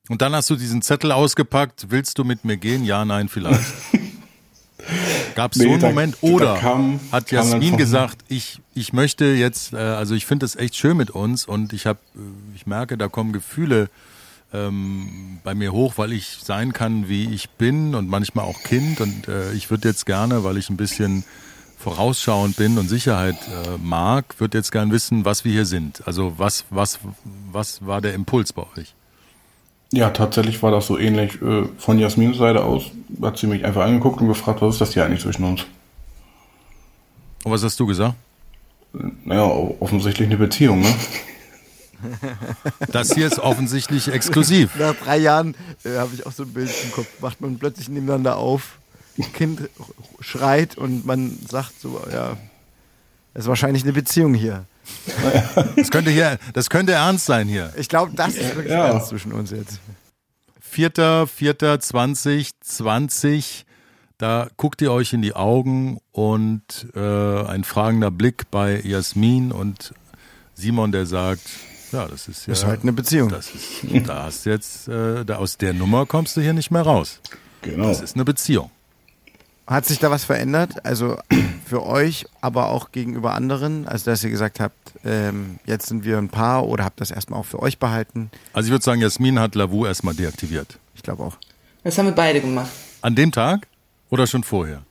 Und dann hast du diesen Zettel ausgepackt, willst du mit mir gehen? Ja, nein, vielleicht. Gab es Nee, so einen da- Moment? Oder kam- hat Jasmin gesagt, ich, ich möchte jetzt, äh, also ich finde es echt schön mit uns und ich habe, ich merke, da kommen Gefühle ähm, bei mir hoch, weil ich sein kann, wie ich bin und manchmal auch Kind und äh, ich würde jetzt gerne, weil ich ein bisschen vorausschauend bin und Sicherheit äh, mag, würde jetzt gern wissen, was wir hier sind. Also was, was, was war der Impuls bei euch? Ja, tatsächlich war das so ähnlich. Äh, von Jasmins Seite aus hat sie mich einfach angeguckt und gefragt, was ist das hier eigentlich zwischen uns? Und was hast du gesagt? Naja, offensichtlich eine Beziehung, ne? Das hier ist offensichtlich exklusiv. Nach drei Jahren äh, habe ich auch so ein Bild im Kopf. Macht man plötzlich nebeneinander auf, Kind schreit und man sagt so, ja, das ist wahrscheinlich eine Beziehung hier. Das könnte hier, das könnte ernst sein hier. Ich glaube, das ist wirklich Ja. ernst zwischen uns jetzt. 4.4.2020, da guckt ihr euch in die Augen und äh, ein fragender Blick bei Jasmin und Simon, der sagt, ja, das ist ja. Ist halt eine Beziehung. Das ist, da hast jetzt, äh, da aus der Nummer kommst du hier nicht mehr raus. Genau. Das ist eine Beziehung. Hat sich da was verändert? Also für euch, aber auch gegenüber anderen? Also, dass ihr gesagt habt, ähm, jetzt sind wir ein Paar oder habt das erstmal auch für euch behalten? Also ich würde sagen, Jasmin hat Lavu erstmal deaktiviert. Ich glaube auch. Das haben wir beide gemacht. An dem Tag oder schon vorher?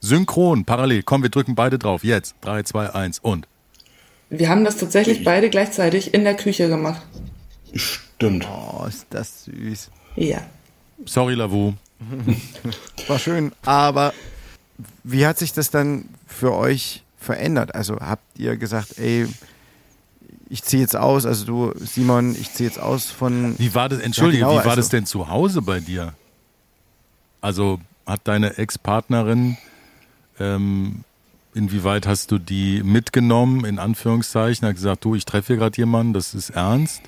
Synchron, parallel. Komm, wir drücken beide drauf. Jetzt. 3, 2, 1 und. Wir haben das tatsächlich beide gleichzeitig in der Küche gemacht. Stimmt. Oh, ist das süß. Ja. Sorry, Lavu. War schön, aber wie hat sich das dann für euch verändert? Also habt ihr gesagt, ey, ich ziehe jetzt aus, also du, Simon, ich ziehe jetzt aus von. Wie war das, entschuldige, Ja, genau, wie war also- das denn zu Hause bei dir? Also hat deine Ex-Partnerin, ähm, inwieweit hast du die mitgenommen, in Anführungszeichen, hat gesagt, du, ich treffe hier gerade jemanden, das ist ernst.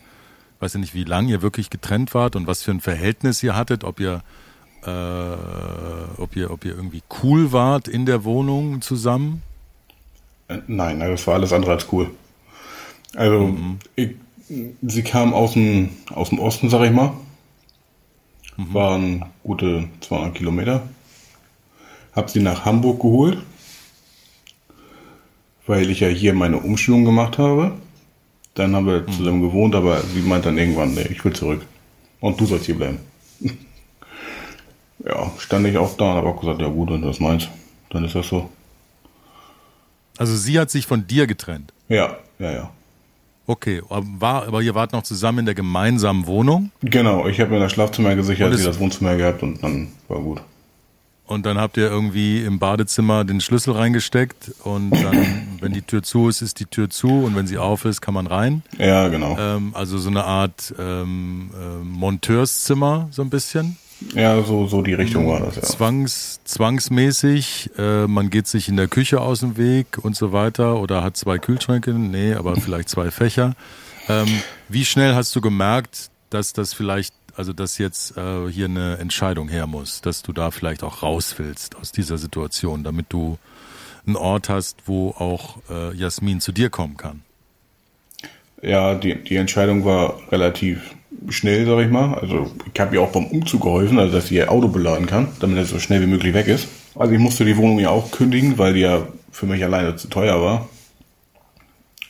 Weiß ja nicht, wie lange ihr wirklich getrennt wart und was für ein Verhältnis ihr hattet, ob ihr, äh, ob ihr, ob ihr irgendwie cool wart in der Wohnung zusammen. Äh, Nein, das war alles andere als cool. Also, ich, sie kam aus dem, aus dem Osten, sag ich mal. Waren gute 200 Kilometer. Hab sie nach Hamburg geholt, weil ich ja hier meine Umschulung gemacht habe. Dann haben wir zusammen gewohnt, aber sie meint dann irgendwann, nee, ich will zurück. Und du sollst hier bleiben. Ja, stand ich auch da und habe auch gesagt, ja gut, wenn du das meinst, dann ist das so. Also sie hat sich von dir getrennt. Ja, ja, ja. Okay, aber war, aber ihr wart noch zusammen in der gemeinsamen Wohnung Genau, ich habe mir das Schlafzimmer gesichert, es- sie das Wohnzimmer gehabt und dann war gut. und dann habt ihr irgendwie im Badezimmer den Schlüssel reingesteckt und dann, wenn die Tür zu ist, ist die Tür zu und wenn sie auf ist, kann man rein. Ja, genau. Ähm, also so eine Art ähm, äh, Monteurszimmer so ein bisschen. Ja, so, so die Richtung war das, ja. Zwangs, zwangsmäßig, äh, man geht sich in der Küche aus dem Weg und so weiter oder hat zwei Kühlschränke, nee, aber vielleicht zwei Fächer. Ähm, wie schnell hast du gemerkt, dass das vielleicht, also dass jetzt äh, hier eine Entscheidung her muss, dass du da vielleicht auch raus willst aus dieser Situation, damit du einen Ort hast, wo auch äh, Jasmin zu dir kommen kann? Ja, die, die Entscheidung war relativ schnell, sag ich mal. Also ich habe ihr auch beim Umzug geholfen, also dass sie ihr Auto beladen kann, damit er so schnell wie möglich weg ist. Also ich musste die Wohnung ja auch kündigen, weil die ja für mich alleine zu teuer war.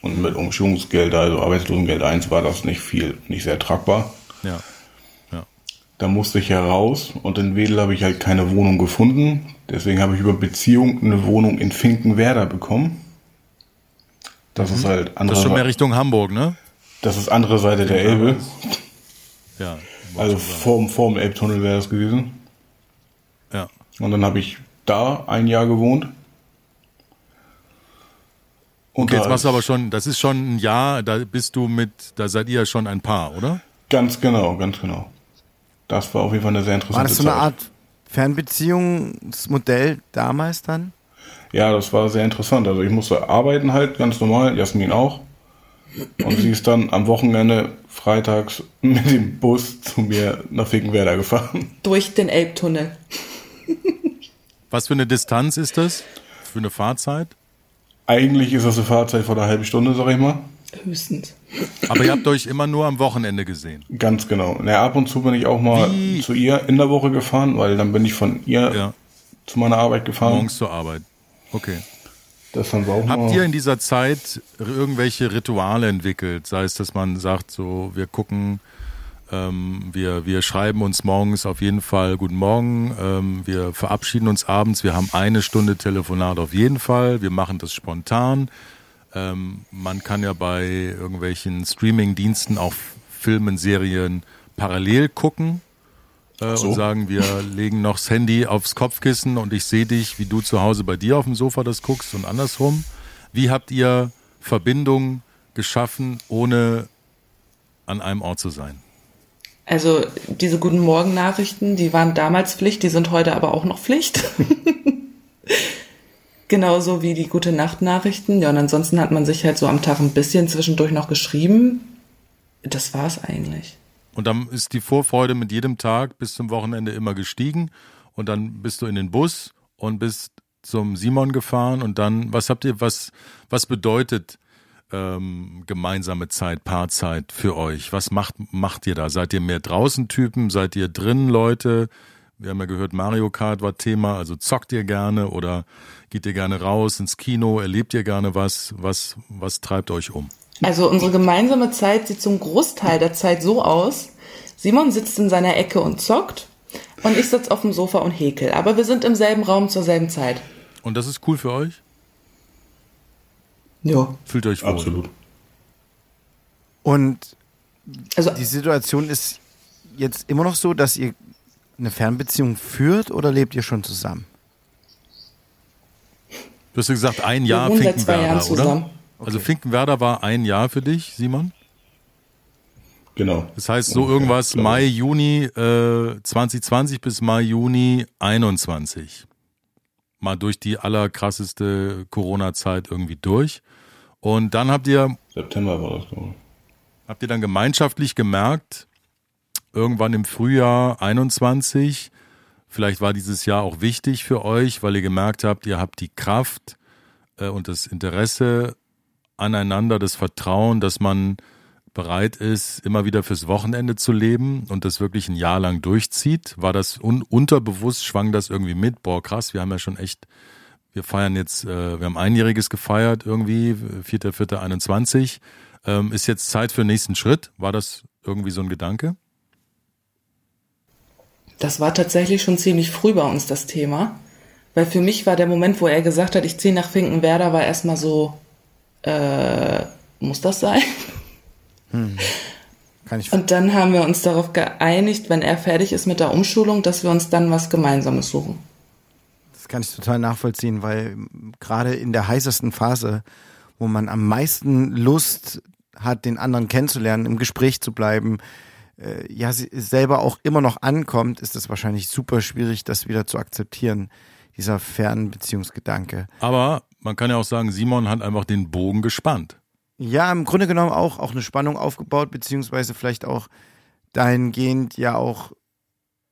Und mit Umschulungsgeld, also Arbeitslosengeld 1, war das nicht viel, nicht sehr tragbar. Ja. ja. Da musste ich heraus und in Wedel habe ich halt keine Wohnung gefunden. Deswegen habe ich über Beziehung eine Wohnung in Finkenwerder bekommen. Das ist halt andere. Das ist schon mehr Richtung Hamburg, ne? Das ist andere Seite der Elbe. Ja. Also vorm, vorm Elbtunnel wäre das gewesen. Ja. Und dann habe ich da ein Jahr gewohnt. Und Okay, jetzt machst du aber schon, das ist schon ein Jahr, da bist du mit, da seid ihr schon ein Paar, oder? Ganz genau, ganz genau. Das war auf jeden Fall eine sehr interessante War das so eine Zeit. Art Fernbeziehungsmodell damals dann? Ja, das war sehr interessant. Also ich musste arbeiten halt, ganz normal, Jasmin auch. Und sie ist dann am Wochenende freitags mit dem Bus zu mir nach Finkenwerder gefahren. Durch den Elbtunnel. Was für eine Distanz ist das? Für eine Fahrzeit? Eigentlich ist das eine Fahrzeit von einer halben Stunde, sag ich mal. Höchstens. Aber ihr habt euch immer nur am Wochenende gesehen. Ganz genau. Na, ab und zu bin ich auch mal Wie? zu ihr in der Woche gefahren, weil dann bin ich von ihr Ja, zu meiner Arbeit gefahren. morgens zur Arbeit. Okay. Das haben wir auch Habt ihr in dieser Zeit irgendwelche Rituale entwickelt? Sei es, dass man sagt, so, wir gucken, ähm, wir, wir schreiben uns morgens auf jeden Fall Guten Morgen, ähm, wir verabschieden uns abends, wir haben eine Stunde Telefonat auf jeden Fall, wir machen das spontan. Ähm, man kann ja bei irgendwelchen Streaming-Diensten auch Filmen, Serien parallel gucken äh, so. und sagen, wir legen noch das Handy aufs Kopfkissen und ich sehe dich, wie du zu Hause bei dir auf dem Sofa das guckst und andersrum. Wie habt ihr Verbindung geschaffen, ohne an einem Ort zu sein? Also diese guten Morgen-Nachrichten, die waren damals Pflicht, die sind heute aber auch noch Pflicht. Genauso wie die gute Nacht-Nachrichten. Ja, und ansonsten hat man sich halt so am Tag ein bisschen zwischendurch noch geschrieben. Das war's eigentlich. Und dann ist die Vorfreude mit jedem Tag bis zum Wochenende immer gestiegen und dann bist du in den Bus und bist zum Simon gefahren und dann, was habt ihr, was, was bedeutet ähm, gemeinsame Zeit, Paarzeit für euch? Was macht, macht ihr da? Seid ihr mehr draußen Typen? Seid ihr drin Leute? Wir haben ja gehört, Mario Kart war Thema, also zockt ihr gerne oder geht ihr gerne raus ins Kino, erlebt ihr gerne was? Was, was treibt euch um? Also unsere gemeinsame Zeit sieht zum Großteil der Zeit so aus. Simon sitzt in seiner Ecke und zockt und ich sitze auf dem Sofa und häkel. Aber wir sind im selben Raum zur selben Zeit. Und das ist cool für euch? Ja. Fühlt euch wohl? Absolut. Und Also die Situation ist jetzt immer noch so, dass ihr eine Fernbeziehung führt oder lebt ihr schon zusammen? Du hast ja gesagt, ein wir Jahr wohnen seit zwei Jahren Finkenwerder, oder? Zusammen. Also Finkenwerder war ein Jahr für dich, Simon? Genau. Das heißt so Ungefähr, irgendwas. Mai, Juni äh, 2020 bis Mai, Juni 21. Mal durch die allerkrasseste Corona-Zeit irgendwie durch. Und dann habt ihr, September war das, glaube ich. habt ihr dann gemeinschaftlich gemerkt, irgendwann im Frühjahr 21, vielleicht war dieses Jahr auch wichtig für euch, weil ihr gemerkt habt, ihr habt die Kraft äh, und das Interesse aneinander, das Vertrauen, dass man bereit ist, immer wieder fürs Wochenende zu leben und das wirklich ein Jahr lang durchzieht? War das un unterbewusst, schwang das irgendwie mit? Boah, krass, wir haben ja schon echt, wir feiern jetzt, äh, wir haben einjähriges gefeiert irgendwie, 4.4.21. Ähm, ist jetzt Zeit für den nächsten Schritt? War das irgendwie so ein Gedanke? Das war tatsächlich schon ziemlich früh bei uns das Thema. Weil für mich war der Moment, wo er gesagt hat, ich ziehe nach Finkenwerder, war erstmal so, äh, muss das sein? Kann ich Und dann haben wir uns darauf geeinigt, wenn er fertig ist mit der Umschulung, dass wir uns dann was Gemeinsames suchen. Das kann ich total nachvollziehen, weil gerade in der heißesten Phase, wo man am meisten Lust hat, den anderen kennenzulernen, im Gespräch zu bleiben, äh, ja, sie selber auch immer noch ankommt, ist es wahrscheinlich super schwierig, das wieder zu akzeptieren, dieser Fernbeziehungsgedanke. Aber man kann ja auch sagen, Simon hat einfach den Bogen gespannt. Ja, im Grunde genommen auch, auch eine Spannung aufgebaut, beziehungsweise vielleicht auch dahingehend ja auch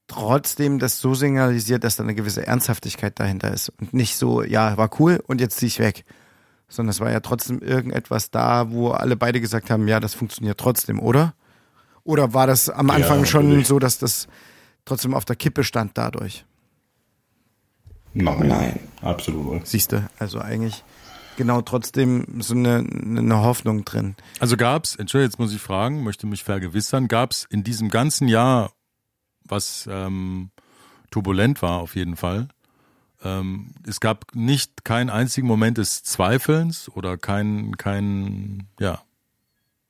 trotzdem das so signalisiert, dass da eine gewisse Ernsthaftigkeit dahinter ist und nicht so, ja, war cool und jetzt zieh ich weg, sondern es war ja trotzdem irgendetwas da, wo alle beide gesagt haben, ja, das funktioniert trotzdem, oder? Oder war das am Anfang Ja, schon so, dass das trotzdem auf der Kippe stand dadurch? Nein. Nein. Absolut. nicht. Siehst du, also eigentlich genau trotzdem so eine, eine Hoffnung drin. Also gab's, Entschuldigung, jetzt muss ich fragen, möchte mich vergewissern, gab's in diesem ganzen Jahr, was ähm, turbulent war auf jeden Fall, ähm, es gab nicht keinen einzigen Moment des Zweifelns oder kein, kein, ja,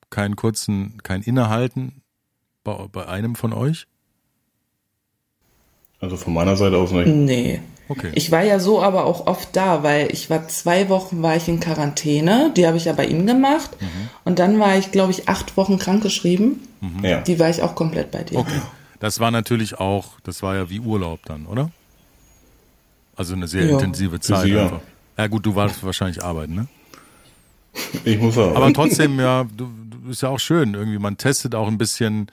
keinen kurzen, kein Innehalten bei, bei einem von euch? Also von meiner Seite aus nicht. Nee. Okay. Ich war ja so aber auch oft da, weil ich war zwei Wochen war ich in Quarantäne, die habe ich ja bei ihm gemacht. Und dann war ich, glaube ich, acht Wochen krankgeschrieben. Ja. Die war ich auch komplett bei dir. Okay. Das war natürlich auch, das war ja wie Urlaub dann, oder? Also eine sehr Ja. intensive Zeit Sie, ja. einfach. Ja gut, du warst wahrscheinlich arbeiten, ne? Ich muss auch. Aber trotzdem, ja, du, du ist ja auch schön. Irgendwie, man testet auch ein bisschen,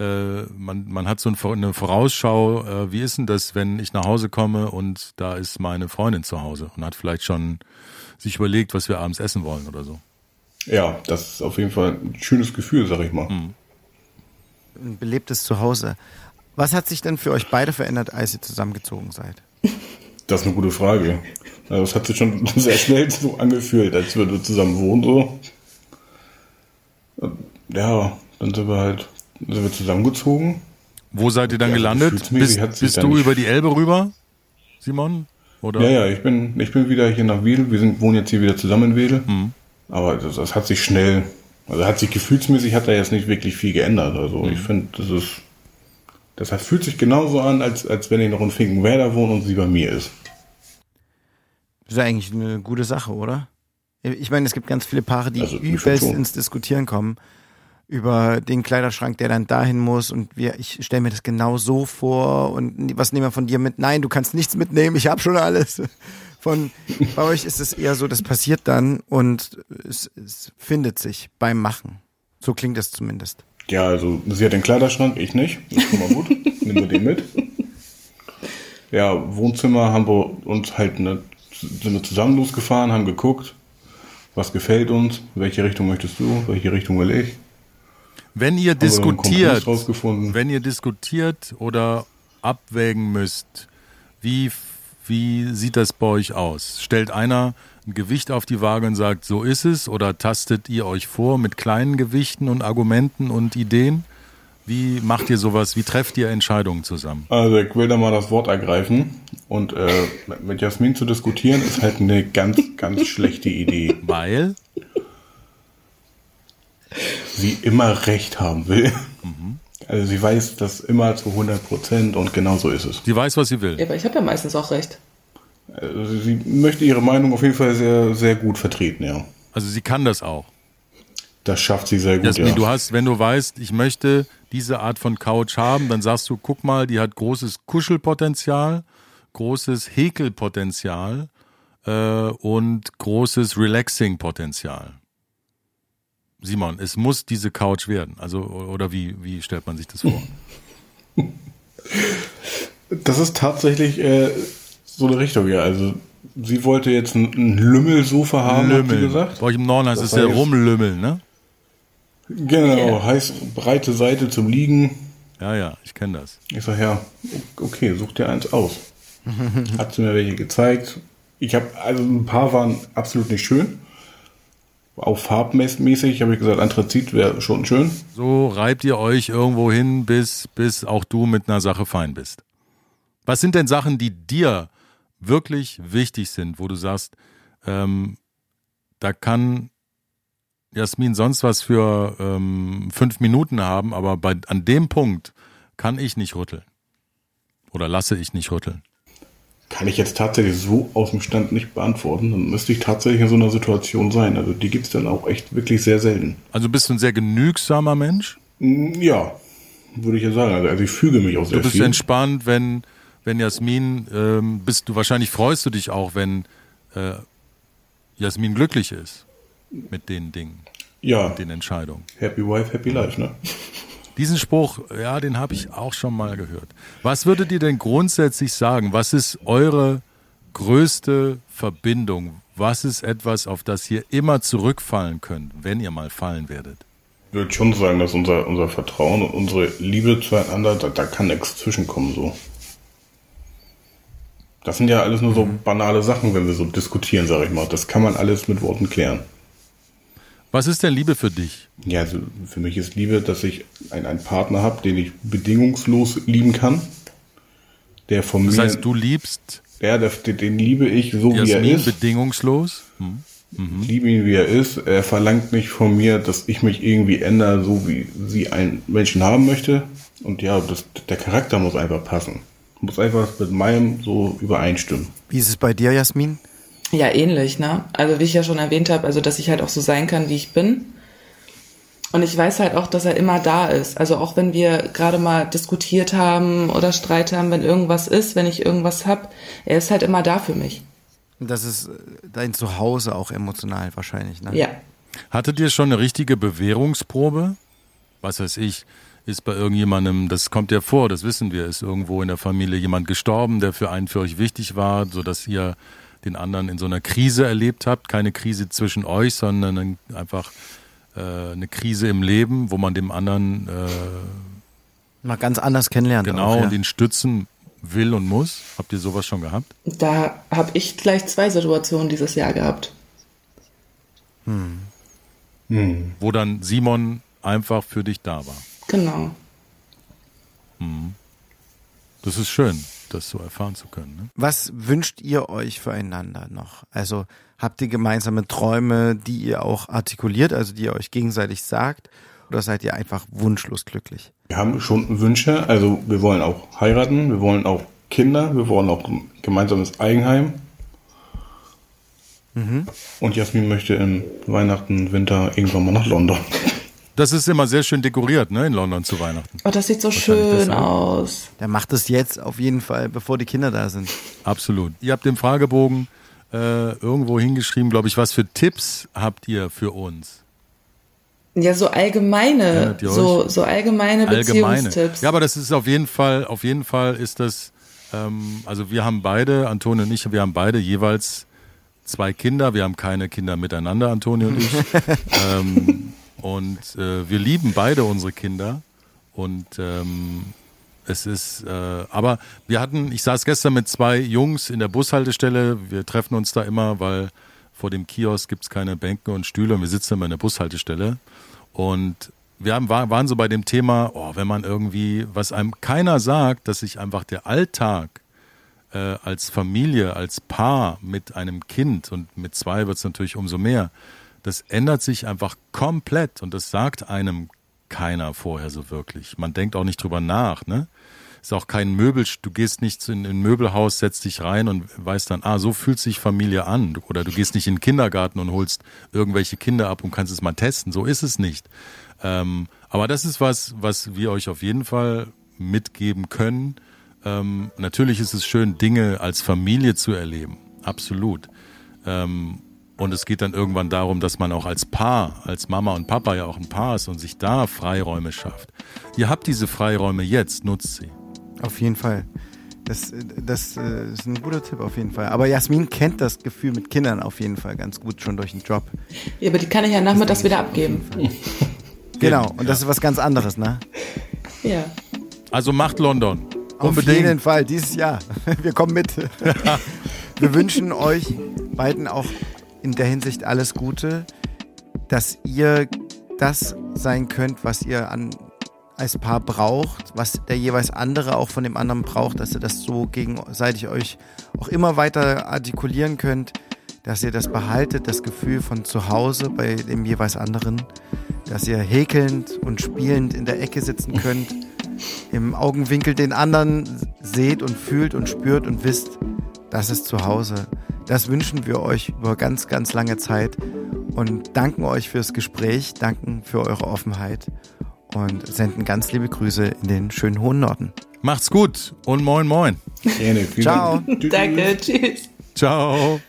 äh, man, man hat so eine Vorausschau, äh, wie ist denn das, wenn ich nach Hause komme und da ist meine Freundin zu Hause und hat vielleicht schon sich überlegt, was wir abends essen wollen oder so. ja, das ist auf jeden Fall ein schönes Gefühl, sag ich mal. Ein belebtes Zuhause. Was hat sich denn für euch beide verändert, als ihr zusammengezogen seid? Das ist eine gute Frage. Also es hat sich schon sehr schnell so angefühlt, als wir zusammen wohnen so. Ja, dann sind wir halt sind wir zusammengezogen. Wo seid ihr dann Ja, gelandet? gefühlsmäßig Bist, hat sich bist du über die Elbe rüber, Simon? Oder? Ja, ja, ich bin, ich bin wieder hier nach Wedel. Wir sind, wohnen jetzt hier wieder zusammen in Wedel. Aber das, das hat sich schnell, also hat sich gefühlsmäßig hat da jetzt nicht wirklich viel geändert. Also ich finde, das ist, das hat, fühlt sich genauso an, als, als wenn ich noch in Finkenwerder wohne und sie bei mir ist. Das ist ja eigentlich eine gute Sache, oder? Ich meine, es gibt ganz viele Paare, die Also, übelst ins Diskutieren kommen über den Kleiderschrank, der dann dahin muss und wir, ich stelle mir das genau so vor und was nehmen wir von dir mit? Nein, du kannst nichts mitnehmen, ich habe schon alles. Von bei euch ist es eher so, das passiert dann und es, es findet sich beim Machen. So klingt es zumindest. Ja, also sie hat den Kleiderschrank, ich nicht. Das ist schon mal gut. Nehmen wir den mit. Ja, Wohnzimmer haben wir uns halt eine, sind wir zusammen losgefahren, haben geguckt, was gefällt uns, welche Richtung möchtest du, welche Richtung will ich. Wenn ihr Kompromiss diskutiert, wenn ihr diskutiert oder abwägen müsst, wie, wie sieht das bei euch aus? Stellt einer ein Gewicht auf die Waage und sagt, so ist es, oder tastet ihr euch vor mit kleinen Gewichten und Argumenten und Ideen? Wie macht ihr sowas? Wie trefft ihr Entscheidungen zusammen? Also ich will da mal das Wort ergreifen und äh, mit Jasmin zu diskutieren ist halt eine ganz, ganz schlechte Idee. Weil, Sie immer Recht haben will. Also sie weiß das immer zu 100 Prozent und genau so ist es. sie weiß, was sie will. Ja, aber ich habe ja meistens auch recht. Also sie möchte ihre Meinung auf jeden Fall sehr, sehr gut vertreten, ja. Also sie kann das auch. Das schafft sie sehr gut, Jasmin, ja. du hast, wenn du weißt, ich möchte diese Art von Couch haben, dann sagst du, guck mal, die hat großes Kuschelpotenzial, großes Häkelpotenzial äh, und großes Relaxing-Potenzial. Simon, es muss diese Couch werden. Also, oder wie, wie stellt man sich das vor? Das ist tatsächlich äh, so eine Richtung, ja. Also sie wollte jetzt ein, ein Lümmelsofa haben, hat sie gesagt. Bei euch im Norden heißt es ja Rumlümmeln, ne? Genau, Ja. heißt breite Seite zum Liegen. Ja, ja, ich kenne das. Ich sag ja, okay, such dir eins aus. Hat sie mir welche gezeigt. Ich habe, also ein paar waren absolut nicht schön. Auch farbmäßig habe ich gesagt, Anthrazit wäre schon schön. So reibt ihr euch irgendwo hin, bis, bis auch du mit einer Sache fein bist. Was sind denn Sachen, die dir wirklich wichtig sind, wo du sagst, ähm, da kann Jasmin sonst was für ähm, fünf Minuten haben, aber bei, an dem Punkt kann ich nicht rütteln. Oder lasse ich nicht rütteln. Kann ich jetzt tatsächlich so aus dem Stand nicht beantworten. Dann müsste ich tatsächlich in so einer Situation sein. Also die gibt's dann auch echt wirklich sehr selten. Also bist du ein sehr genügsamer Mensch. Mm, Ja, würde ich ja sagen. Also, also ich füge mich auch sehr Du bist viel. entspannt, wenn, wenn Jasmin, ähm, bist du wahrscheinlich freust du dich auch, wenn äh, Jasmin glücklich ist mit den Dingen, ja, den Entscheidungen. Happy Wife, Happy Life, ne? Diesen Spruch, ja, den habe ich auch schon mal gehört. Was würdet ihr denn grundsätzlich sagen? Was ist eure größte Verbindung? Was ist etwas, auf das ihr immer zurückfallen könnt, wenn ihr mal fallen werdet? Ich würde schon sagen, dass unser, unser Vertrauen und unsere Liebe zueinander, da, da kann nichts zwischenkommen so. Das sind ja alles nur so banale Sachen, wenn wir so diskutieren, sag ich mal. Das kann man alles mit Worten klären. Was ist denn Liebe für dich? Ja, also für mich ist Liebe, dass ich einen, einen Partner habe, den ich bedingungslos lieben kann. Der von Das mir. heißt, du liebst ja, der, den liebe ich so, wie er Jasmin ist. bedingungslos? Hm. Ich liebe ihn, wie er ist. Er verlangt nicht von mir, dass ich mich irgendwie ändere, so wie sie einen Menschen haben möchte. Und ja, das, der Charakter muss einfach passen. Muss einfach mit meinem so übereinstimmen. Wie ist es bei dir, Jasmin? Ja, ähnlich, ne? Also wie ich ja schon erwähnt habe, also dass ich halt auch so sein kann, wie ich bin. Und ich weiß halt auch, dass er immer da ist. Also auch wenn wir gerade mal diskutiert haben oder Streit haben, wenn irgendwas ist, wenn ich irgendwas hab, er ist halt immer da für mich. Das ist äh, dein Zuhause auch emotional wahrscheinlich, ne? Ja. Hattet ihr schon eine richtige Bewährungsprobe? Was weiß ich, ist bei irgendjemandem, das kommt ja vor, das wissen wir, ist irgendwo in der Familie jemand gestorben, der für einen für euch wichtig war, sodass ihr den anderen in so einer Krise erlebt habt. Keine Krise zwischen euch, sondern einfach äh, eine Krise im Leben, wo man dem anderen äh, Mal ganz anders kennenlernt. genau auch, ja. und ihn stützen will und muss. Habt ihr sowas schon gehabt? Da habe ich gleich zwei Situationen dieses Jahr gehabt. Wo dann Simon einfach für dich da war. Genau. Das ist schön, das so erfahren zu können. Ne? Was wünscht ihr euch füreinander noch? Also habt ihr gemeinsame Träume, die ihr auch artikuliert, also die ihr euch gegenseitig sagt? Oder seid ihr einfach wunschlos glücklich? Wir haben schon Wünsche, also wir wollen auch heiraten, wir wollen auch Kinder, wir wollen auch ein gemeinsames Eigenheim. Und Jasmin möchte im Weihnachten, Winter irgendwann mal nach London. Das ist immer sehr schön dekoriert, ne, in London zu Weihnachten. Oh, das sieht so schön aus. Der macht es jetzt auf jeden Fall, bevor die Kinder da sind. Absolut. Ihr habt den Fragebogen äh, irgendwo hingeschrieben, glaube ich. Was für Tipps habt ihr für uns? Ja, so allgemeine, so, so allgemeine Allgemeine. Beziehungstipps. Ja, aber das ist auf jeden Fall, auf jeden Fall ist das, ähm, also wir haben beide, Antonio und ich, wir haben beide jeweils zwei Kinder. Wir haben keine Kinder miteinander, Antonio und ich. ähm, und äh, wir lieben beide unsere Kinder. Und ähm, es ist, äh, aber wir hatten, ich saß gestern mit zwei Jungs in der Bushaltestelle. Wir treffen uns da immer, weil vor dem Kiosk gibt's keine Bänke und Stühle und wir sitzen immer in der Bushaltestelle. Und wir haben, war- waren so bei dem Thema, oh, wenn man irgendwie, was einem keiner sagt, dass sich einfach der Alltag äh, als Familie, als Paar mit einem Kind und mit zwei wird's natürlich umso mehr, das ändert sich einfach komplett und das sagt einem keiner vorher so wirklich. Man denkt auch nicht drüber nach, ne? Ist auch kein Möbel, du gehst nicht in ein Möbelhaus, setzt dich rein und weißt dann, ah, so fühlt sich Familie an. Oder du gehst nicht in den Kindergarten und holst irgendwelche Kinder ab und kannst es mal testen. So ist es nicht. Ähm, aber das ist was, was wir euch auf jeden Fall mitgeben können. Ähm, natürlich ist es schön, Dinge als Familie zu erleben. Absolut. Ähm, und es geht dann irgendwann darum, dass man auch als Paar, als Mama und Papa ja auch ein Paar ist und sich da Freiräume schafft. Ihr habt diese Freiräume jetzt, nutzt sie. Auf jeden Fall. Das, das äh, ist ein guter Tipp auf jeden Fall. Aber Jasmin kennt das Gefühl mit Kindern auf jeden Fall ganz gut schon durch den Job. Ja, aber die kann ich ja nachmittags wieder abgeben. Genau, und das ist was ganz anderes, ne? Ja. Also macht London. Auf jeden Fall, dieses Jahr. Wir kommen mit. Wir wünschen euch beiden auch in der Hinsicht alles Gute, dass ihr das sein könnt, was ihr an, als Paar braucht, was der jeweils andere auch von dem anderen braucht, dass ihr das so gegenseitig euch auch immer weiter artikulieren könnt, dass ihr das behaltet, das Gefühl von zu Hause bei dem jeweils anderen, dass ihr häkelnd und spielend in der Ecke sitzen könnt, im Augenwinkel den anderen seht und fühlt und spürt und wisst, das ist zu Hause. Das wünschen wir euch über ganz, ganz lange Zeit und danken euch fürs Gespräch, danken für eure Offenheit und senden ganz liebe Grüße in den schönen hohen Norden. Macht's gut und moin moin. Gerne. Ciao. Danke, tschüss. Ciao.